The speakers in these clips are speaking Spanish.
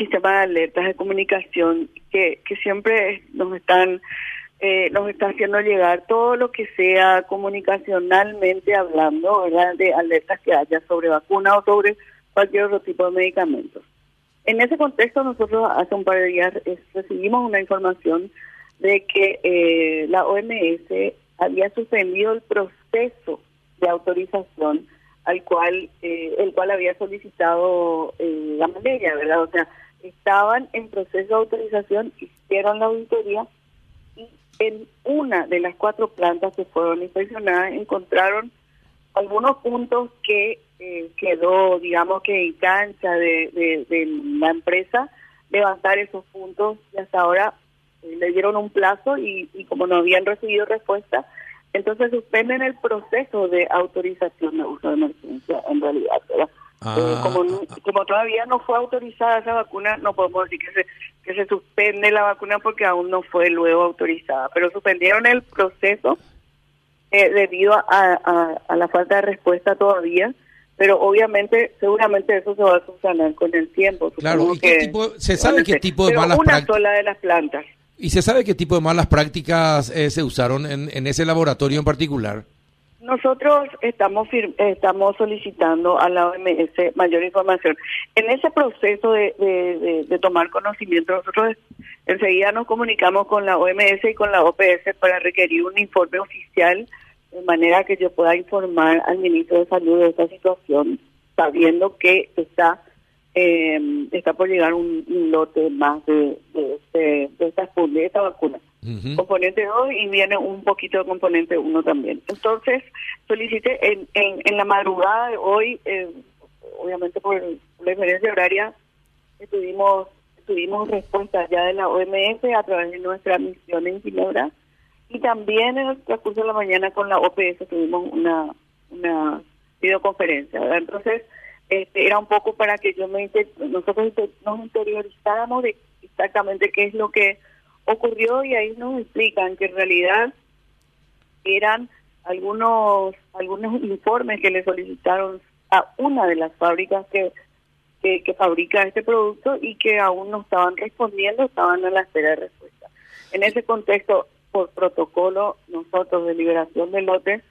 sistema de alertas de comunicación que, que siempre nos están eh, nos está haciendo llegar todo lo que sea comunicacionalmente hablando, ¿verdad? De alertas que haya sobre vacuna o sobre cualquier otro tipo de medicamentos. En ese contexto, nosotros hace un par de días recibimos una información de que eh, la OMS había suspendido el proceso de autorización al cual eh, el cual había solicitado eh, la malaria, ¿verdad? O sea, estaban en proceso de autorización, hicieron la auditoría y en una de las cuatro plantas que fueron inspeccionadas encontraron algunos puntos que eh, quedó, digamos que en cancha de, de, la empresa levantar esos puntos y hasta ahora le dieron un plazo y, y como no habían recibido respuesta, entonces suspenden el proceso de autorización de uso de emergencia en realidad. Ah, eh, como, ah, como todavía no fue autorizada esa vacuna, no podemos decir que se, que se suspende la vacuna porque aún no fue luego autorizada, pero suspendieron el proceso eh, debido a, a, la falta de respuesta todavía pero obviamente, seguramente eso se va a subsanar con el tiempo. Claro, ¿se sabe qué tipo de malas prácticas? una sola de las plantas. ¿Y se sabe qué tipo de malas prácticas eh, se usaron en, en, ese laboratorio en particular? Nosotros estamos estamos solicitando a la OMS mayor información. En ese proceso de, de, tomar conocimiento, nosotros enseguida nos comunicamos con la OMS y con la OPS para requerir un informe oficial de manera que yo pueda informar al ministro de Salud de esta situación, sabiendo que está eh, está por llegar un, lote más de, de, este, de, esta, de esta vacuna. Componente 2 y viene un poquito de componente 1 también. Entonces, solicité en, en, en la madrugada de hoy, eh, obviamente por la diferencia horaria, tuvimos, tuvimos respuesta ya de la OMS a través de nuestra misión en Ginebra y también en el transcurso de la mañana con la OPS tuvimos una, una videoconferencia. Entonces, este, era un poco para que yo me nosotros nos interiorizáramos de exactamente qué es lo que ocurrió y ahí nos explican que en realidad eran algunos algunos informes que le solicitaron a una de las fábricas que, que, fabrica este producto y que aún no estaban respondiendo, estaban a la espera de respuesta. En ese contexto, por protocolo, nosotros de liberación de lotes,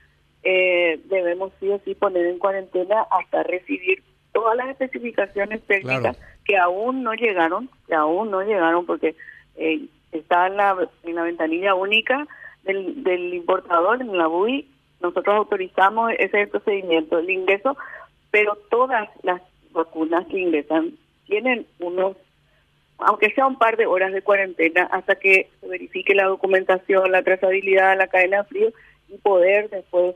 eh, debemos sí o sí poner en cuarentena hasta recibir todas las especificaciones técnicas que aún no llegaron, que aún no llegaron porque eh, está en la, en la ventanilla única del, del importador, en la BUI, nosotros autorizamos ese procedimiento, el ingreso, pero todas las vacunas que ingresan tienen unos, aunque sea un par de horas de cuarentena, hasta que se verifique la documentación, la trazabilidad, la cadena de frío y poder después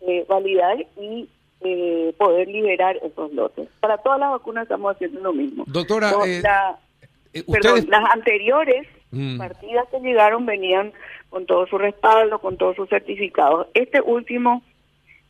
eh, validar y eh, poder liberar esos lotes. Para todas las vacunas estamos haciendo lo mismo. Doctora, eh, eh, perdón, las anteriores mm. partidas que llegaron venían con todo su respaldo, con todos sus certificados. Este último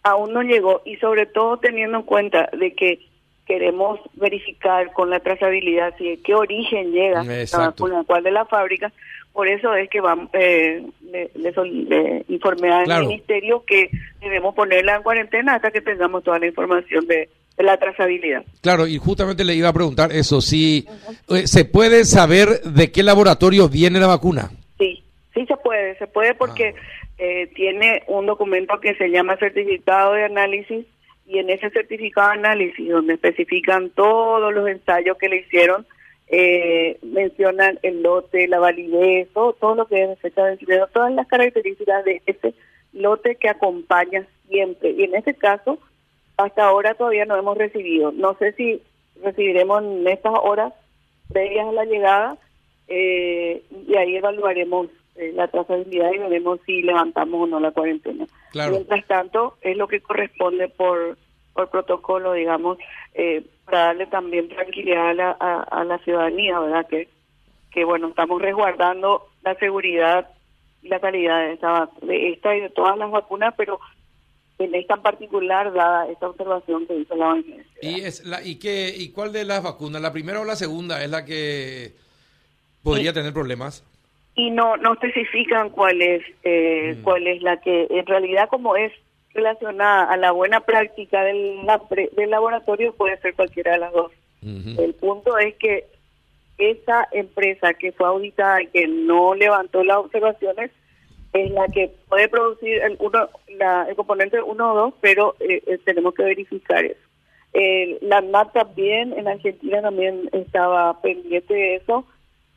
aún no llegó y sobre todo teniendo en cuenta de que queremos verificar con la trazabilidad si de qué origen llega la vacuna, cuál de la fábrica, por eso es que vamos, eh, le, le, informé al ministerio que debemos ponerla en cuarentena hasta que tengamos toda la información de, la trazabilidad. Claro, y justamente le iba a preguntar eso, si eh, se puede saber de qué laboratorio viene la vacuna. Sí, sí se puede, se puede porque ah. eh, tiene un documento que se llama certificado de análisis y en ese certificado de análisis donde especifican todos los ensayos que le hicieron, eh, mencionan el lote, la validez, todo, lo que es fecha de vencimiento, todas las características de ese lote que acompaña siempre. Y en ese caso, hasta ahora todavía no hemos recibido. No sé si recibiremos en estas horas previas a la llegada eh, y ahí evaluaremos eh, la trazabilidad y veremos si levantamos o no la cuarentena. Mientras tanto, es lo que corresponde por por protocolo, digamos, eh, para darle también tranquilidad a la, a, la ciudadanía, ¿verdad? Que, que, bueno, estamos resguardando la seguridad y la calidad de esta, de esta y de todas las vacunas, pero en esta en particular, dada esta observación que hizo la OMS. ¿Y, es la, y, qué, ¿Y cuál de las vacunas, la primera o la segunda, es la que podría tener problemas? Y no no especifican cuál es, eh, mm. cuál es la que, en realidad como es relacionada a la buena práctica del, del laboratorio puede ser cualquiera de las dos. El punto es que esa empresa que fue auditada y que no levantó las observaciones es la que puede producir el, uno, la, el componente 1 o 2, pero eh, eh, tenemos que verificar eso. la NAT también en Argentina también estaba pendiente de eso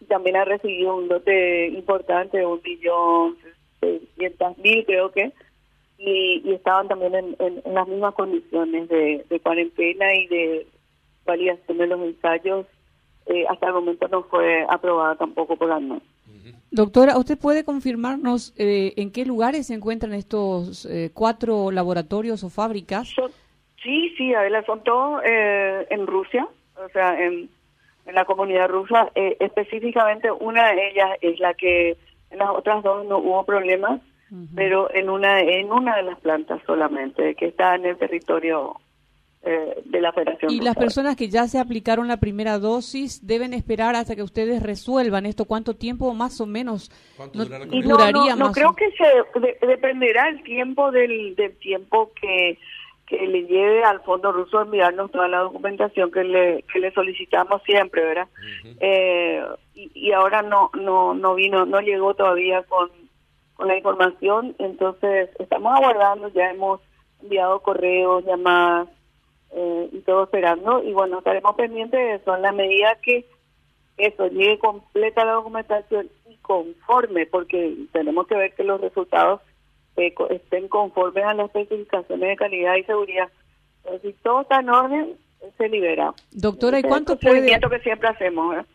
también ha recibido un lote importante de un millón seiscientos mil creo que y, estaban también en, las mismas condiciones de, cuarentena y de validación de los ensayos. Eh, hasta el momento no fue aprobada tampoco por la NAT. Doctora, ¿usted puede confirmarnos eh, en qué lugares se encuentran estos eh, cuatro laboratorios o fábricas? sí, sí, Adela, son todos eh, en Rusia, o sea, en, la comunidad rusa. específicamente una de ellas es la que en las otras dos no hubo problemas, pero en una en una de las plantas solamente, que está en el territorio eh, de la Federación. ¿Y las personas que ya se aplicaron la primera dosis deben esperar hasta que ustedes resuelvan esto? ¿Cuánto tiempo más o menos no, duraría no, no, creo que se dependerá el tiempo del, del tiempo que, que le lleve al Fondo Ruso enviarnos toda la documentación que le, que le solicitamos siempre, ¿verdad? eh, y, y, ahora no no no vino, no llegó todavía con, con la información, entonces estamos aguardando, ya hemos enviado correos, llamadas, eh, y todo esperando. Y bueno, estaremos pendientes de eso en la medida que eso llegue completa la documentación y conforme, porque tenemos que ver que los resultados eh, estén conformes a las especificaciones de calidad y seguridad. Pero si todo está en orden, se libera. Doctora, ¿y cuánto puede...? que siempre hacemos, ¿eh?